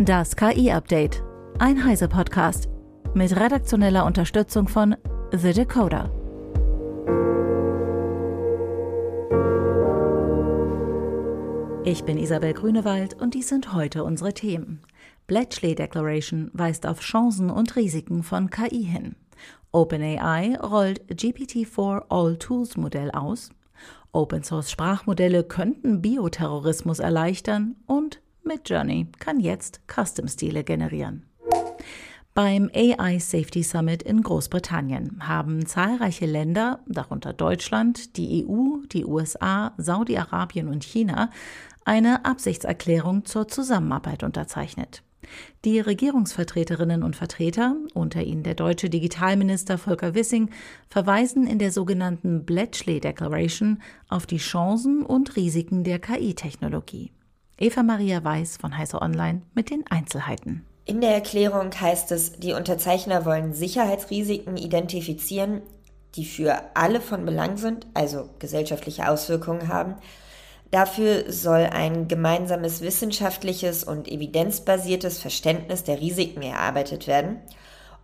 Das KI-Update. Ein Heise-Podcast. Mit redaktioneller Unterstützung von The Decoder. Ich bin Isabel Grünewald und dies sind heute unsere Themen. Bletchley Declaration weist auf Chancen und Risiken von KI hin. OpenAI rollt GPT-4 All Tools Modell aus. Open Source Sprachmodelle könnten Bioterrorismus erleichtern und Midjourney kann jetzt Custom-Stile generieren. Beim AI Safety Summit in Großbritannien haben zahlreiche Länder, darunter Deutschland, die EU, die USA, Saudi-Arabien und China, eine Absichtserklärung zur Zusammenarbeit unterzeichnet. Die Regierungsvertreterinnen und Vertreter, unter ihnen der deutsche Digitalminister Volker Wissing, verweisen in der sogenannten Bletchley Declaration auf die Chancen und Risiken der KI-Technologie. Eva Maria Weiß von Heise Online mit den Einzelheiten. In der Erklärung heißt es, die Unterzeichner wollen Sicherheitsrisiken identifizieren, die für alle von Belang sind, also gesellschaftliche Auswirkungen haben. Dafür soll ein gemeinsames wissenschaftliches und evidenzbasiertes Verständnis der Risiken erarbeitet werden.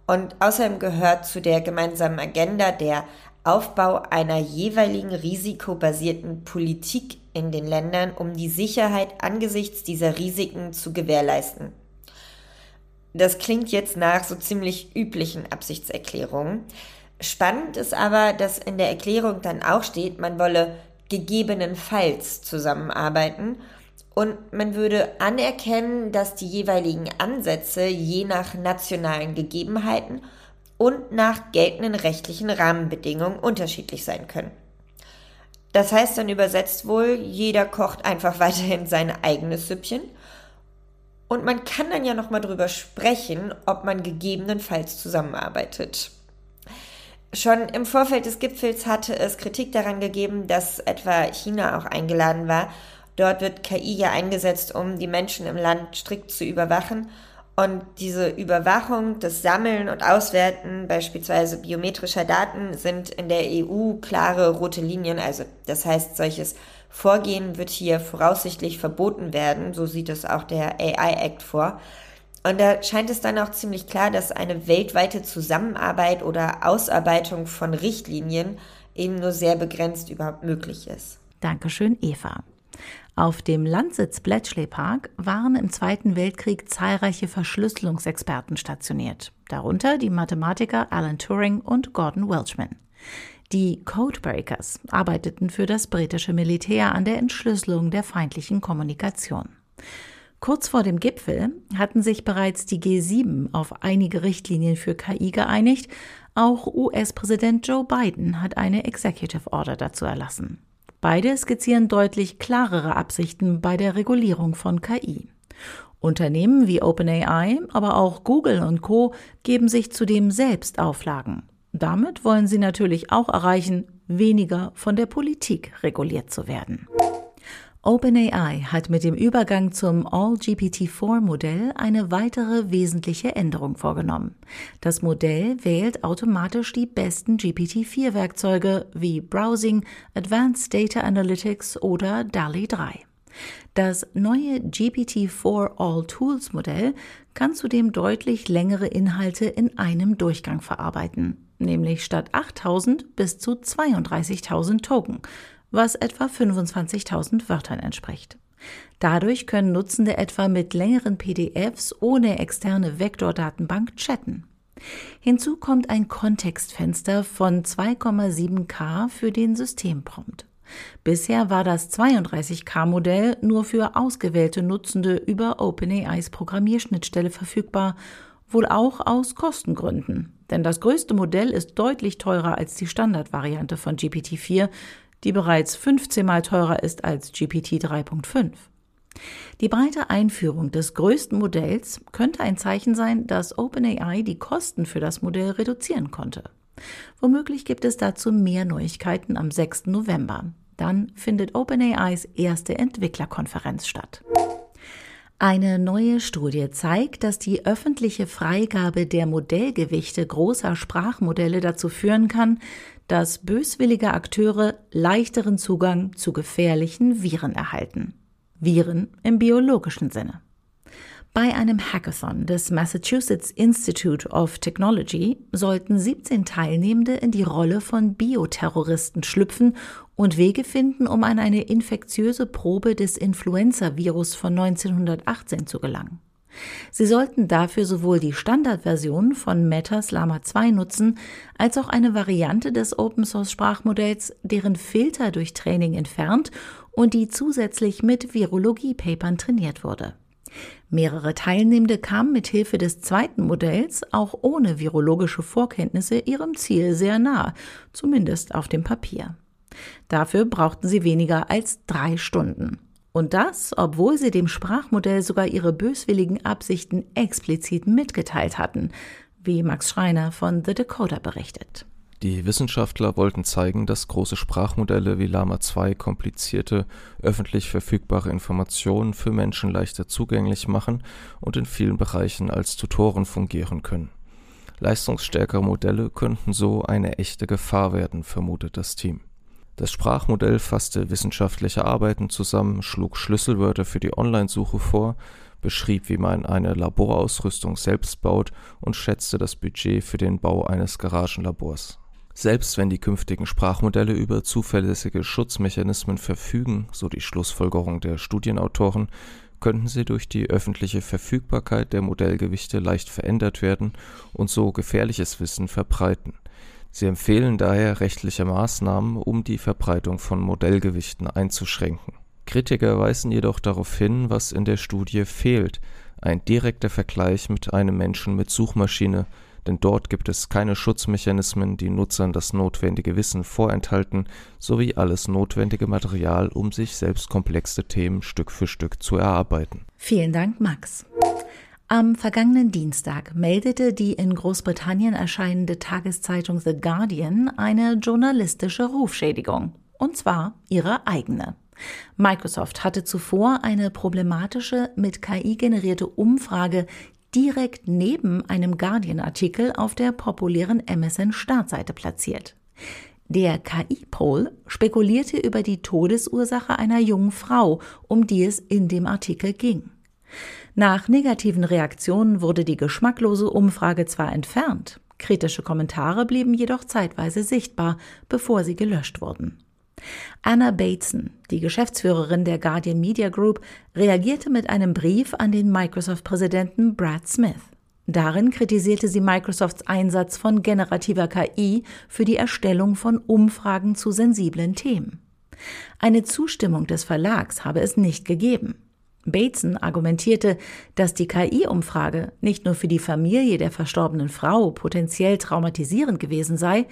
Und außerdem gehört zu der gemeinsamen Agenda der Aufbau einer jeweiligen risikobasierten Politik in den Ländern, um die Sicherheit angesichts dieser Risiken zu gewährleisten. Das klingt jetzt nach so ziemlich üblichen Absichtserklärungen. Spannend ist aber, dass in der Erklärung dann auch steht, man wolle gegebenenfalls zusammenarbeiten und man würde anerkennen, dass die jeweiligen Ansätze je nach nationalen Gegebenheiten und nach geltenden rechtlichen Rahmenbedingungen unterschiedlich sein können. Das heißt dann übersetzt wohl, jeder kocht einfach weiterhin sein eigenes Süppchen. Und man kann dann ja nochmal drüber sprechen, ob man gegebenenfalls zusammenarbeitet. Schon im Vorfeld des Gipfels hatte es Kritik daran gegeben, dass etwa China auch eingeladen war. Dort wird KI ja eingesetzt, um die Menschen im Land strikt zu überwachen und diese Überwachung, das Sammeln und Auswerten beispielsweise biometrischer Daten sind in der EU klare rote Linien. Also das heißt, solches Vorgehen wird hier voraussichtlich verboten werden. So sieht es auch der AI Act vor. Und da scheint es dann auch ziemlich klar, dass eine weltweite Zusammenarbeit oder Ausarbeitung von Richtlinien eben nur sehr begrenzt überhaupt möglich ist. Dankeschön, Eva. Auf dem Landsitz Bletchley Park waren im Zweiten Weltkrieg zahlreiche Verschlüsselungsexperten stationiert, darunter die Mathematiker Alan Turing und Gordon Welchman. Die Codebreakers arbeiteten für das britische Militär an der Entschlüsselung der feindlichen Kommunikation. Kurz vor dem Gipfel hatten sich bereits die G7 auf einige Richtlinien für KI geeinigt. Auch US-Präsident Joe Biden hat eine Executive Order dazu erlassen. Beide skizzieren deutlich klarere Absichten bei der Regulierung von KI. Unternehmen wie OpenAI, aber auch Google und Co geben sich zudem selbst Auflagen. Damit wollen sie natürlich auch erreichen, weniger von der Politik reguliert zu werden. OpenAI hat mit dem Übergang zum All-GPT-4-Modell eine weitere wesentliche Änderung vorgenommen. Das Modell wählt automatisch die besten GPT-4-Werkzeuge wie Browsing, Advanced Data Analytics oder DALI 3. Das neue GPT-4 All Tools Modell kann zudem deutlich längere Inhalte in einem Durchgang verarbeiten, nämlich statt 8000 bis zu 32.000 Token, was etwa 25.000 Wörtern entspricht. Dadurch können Nutzende etwa mit längeren PDFs ohne externe Vektordatenbank chatten. Hinzu kommt ein Kontextfenster von 2,7K für den Systemprompt. Bisher war das 32K-Modell nur für ausgewählte Nutzende über OpenAIs Programmierschnittstelle verfügbar, wohl auch aus Kostengründen. Denn das größte Modell ist deutlich teurer als die Standardvariante von GPT-4, die bereits 15 mal teurer ist als GPT 3.5. Die breite Einführung des größten Modells könnte ein Zeichen sein, dass OpenAI die Kosten für das Modell reduzieren konnte. Womöglich gibt es dazu mehr Neuigkeiten am 6. November. Dann findet OpenAIs erste Entwicklerkonferenz statt. Eine neue Studie zeigt, dass die öffentliche Freigabe der Modellgewichte großer Sprachmodelle dazu führen kann, dass böswillige Akteure leichteren Zugang zu gefährlichen Viren erhalten. Viren im biologischen Sinne. Bei einem Hackathon des Massachusetts Institute of Technology sollten 17 Teilnehmende in die Rolle von Bioterroristen schlüpfen und Wege finden, um an eine infektiöse Probe des Influenza-Virus von 1918 zu gelangen. Sie sollten dafür sowohl die Standardversion von Metas Llama 2 nutzen, als auch eine Variante des Open Source Sprachmodells, deren Filter durch Training entfernt und die zusätzlich mit Virologie-Papern trainiert wurde. Mehrere Teilnehmende kamen mit Hilfe des zweiten Modells auch ohne virologische Vorkenntnisse ihrem Ziel sehr nah, zumindest auf dem Papier. Dafür brauchten sie weniger als drei Stunden. Und das, obwohl sie dem Sprachmodell sogar ihre böswilligen Absichten explizit mitgeteilt hatten, wie Max Schreiner von The Decoder berichtet. Die Wissenschaftler wollten zeigen, dass große Sprachmodelle wie Lama 2 komplizierte, öffentlich verfügbare Informationen für Menschen leichter zugänglich machen und in vielen Bereichen als Tutoren fungieren können. Leistungsstärkere Modelle könnten so eine echte Gefahr werden, vermutet das Team. Das Sprachmodell fasste wissenschaftliche Arbeiten zusammen, schlug Schlüsselwörter für die Online-Suche vor, beschrieb, wie man eine Laborausrüstung selbst baut und schätzte das Budget für den Bau eines Garagenlabors. Selbst wenn die künftigen Sprachmodelle über zuverlässige Schutzmechanismen verfügen, so die Schlussfolgerung der Studienautoren, könnten sie durch die öffentliche Verfügbarkeit der Modellgewichte leicht verändert werden und so gefährliches Wissen verbreiten. Sie empfehlen daher rechtliche Maßnahmen, um die Verbreitung von Modellgewichten einzuschränken. Kritiker weisen jedoch darauf hin, was in der Studie fehlt, ein direkter Vergleich mit einem Menschen mit Suchmaschine, denn dort gibt es keine Schutzmechanismen, die Nutzern das notwendige Wissen vorenthalten, sowie alles notwendige Material, um sich selbst komplexe Themen Stück für Stück zu erarbeiten. Vielen Dank, Max. Am vergangenen Dienstag meldete die in Großbritannien erscheinende Tageszeitung The Guardian eine journalistische Rufschädigung, und zwar ihre eigene. Microsoft hatte zuvor eine problematische mit KI generierte Umfrage direkt neben einem Guardian-Artikel auf der populären MSN-Startseite platziert. Der KI-Poll spekulierte über die Todesursache einer jungen Frau, um die es in dem Artikel ging. Nach negativen Reaktionen wurde die geschmacklose Umfrage zwar entfernt, kritische Kommentare blieben jedoch zeitweise sichtbar, bevor sie gelöscht wurden. Anna Bateson, die Geschäftsführerin der Guardian Media Group, reagierte mit einem Brief an den Microsoft-Präsidenten Brad Smith. Darin kritisierte sie Microsofts Einsatz von generativer KI für die Erstellung von Umfragen zu sensiblen Themen. Eine Zustimmung des Verlags habe es nicht gegeben. Bateson argumentierte, dass die KI-Umfrage nicht nur für die Familie der verstorbenen Frau potenziell traumatisierend gewesen sei,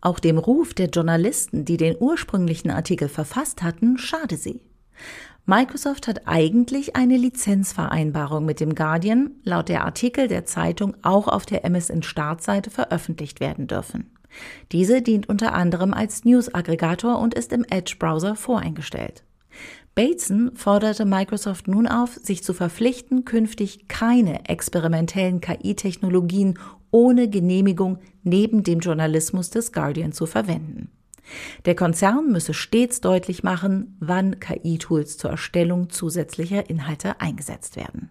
auch dem Ruf der Journalisten, die den ursprünglichen Artikel verfasst hatten, schade sie. Microsoft hat eigentlich eine Lizenzvereinbarung mit dem Guardian, laut der Artikel der Zeitung auch auf der MSN-Startseite veröffentlicht werden dürfen. Diese dient unter anderem als News-Aggregator und ist im Edge-Browser voreingestellt. Bateson forderte Microsoft nun auf, sich zu verpflichten, künftig keine experimentellen KI-Technologien ohne Genehmigung neben dem Journalismus des Guardian zu verwenden. Der Konzern müsse stets deutlich machen, wann KI-Tools zur Erstellung zusätzlicher Inhalte eingesetzt werden.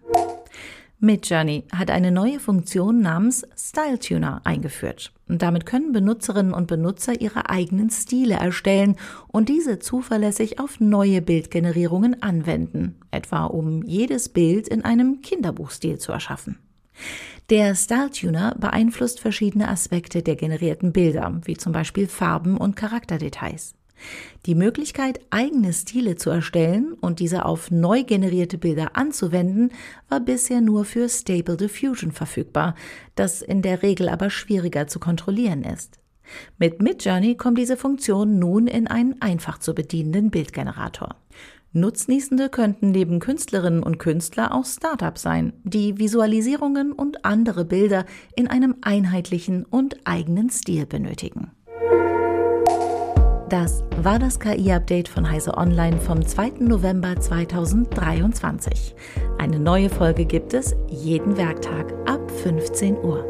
Midjourney hat eine neue Funktion namens Style Tuner eingeführt. Und damit können Benutzerinnen und Benutzer ihre eigenen Stile erstellen und diese zuverlässig auf neue Bildgenerierungen anwenden, etwa um jedes Bild in einem Kinderbuchstil zu erschaffen. Der Style Tuner beeinflusst verschiedene Aspekte der generierten Bilder, wie zum Beispiel Farben und Charakterdetails. Die Möglichkeit, eigene Stile zu erstellen und diese auf neu generierte Bilder anzuwenden, war bisher nur für Stable Diffusion verfügbar, das in der Regel aber schwieriger zu kontrollieren ist. Mit Midjourney kommt diese Funktion nun in einen einfach zu bedienenden Bildgenerator. Nutznießende könnten neben Künstlerinnen und Künstler auch Startups sein, die Visualisierungen und andere Bilder in einem einheitlichen und eigenen Stil benötigen. Das war das KI-Update von Heise Online vom 2. November 2023. Eine neue Folge gibt es jeden Werktag ab 15 Uhr.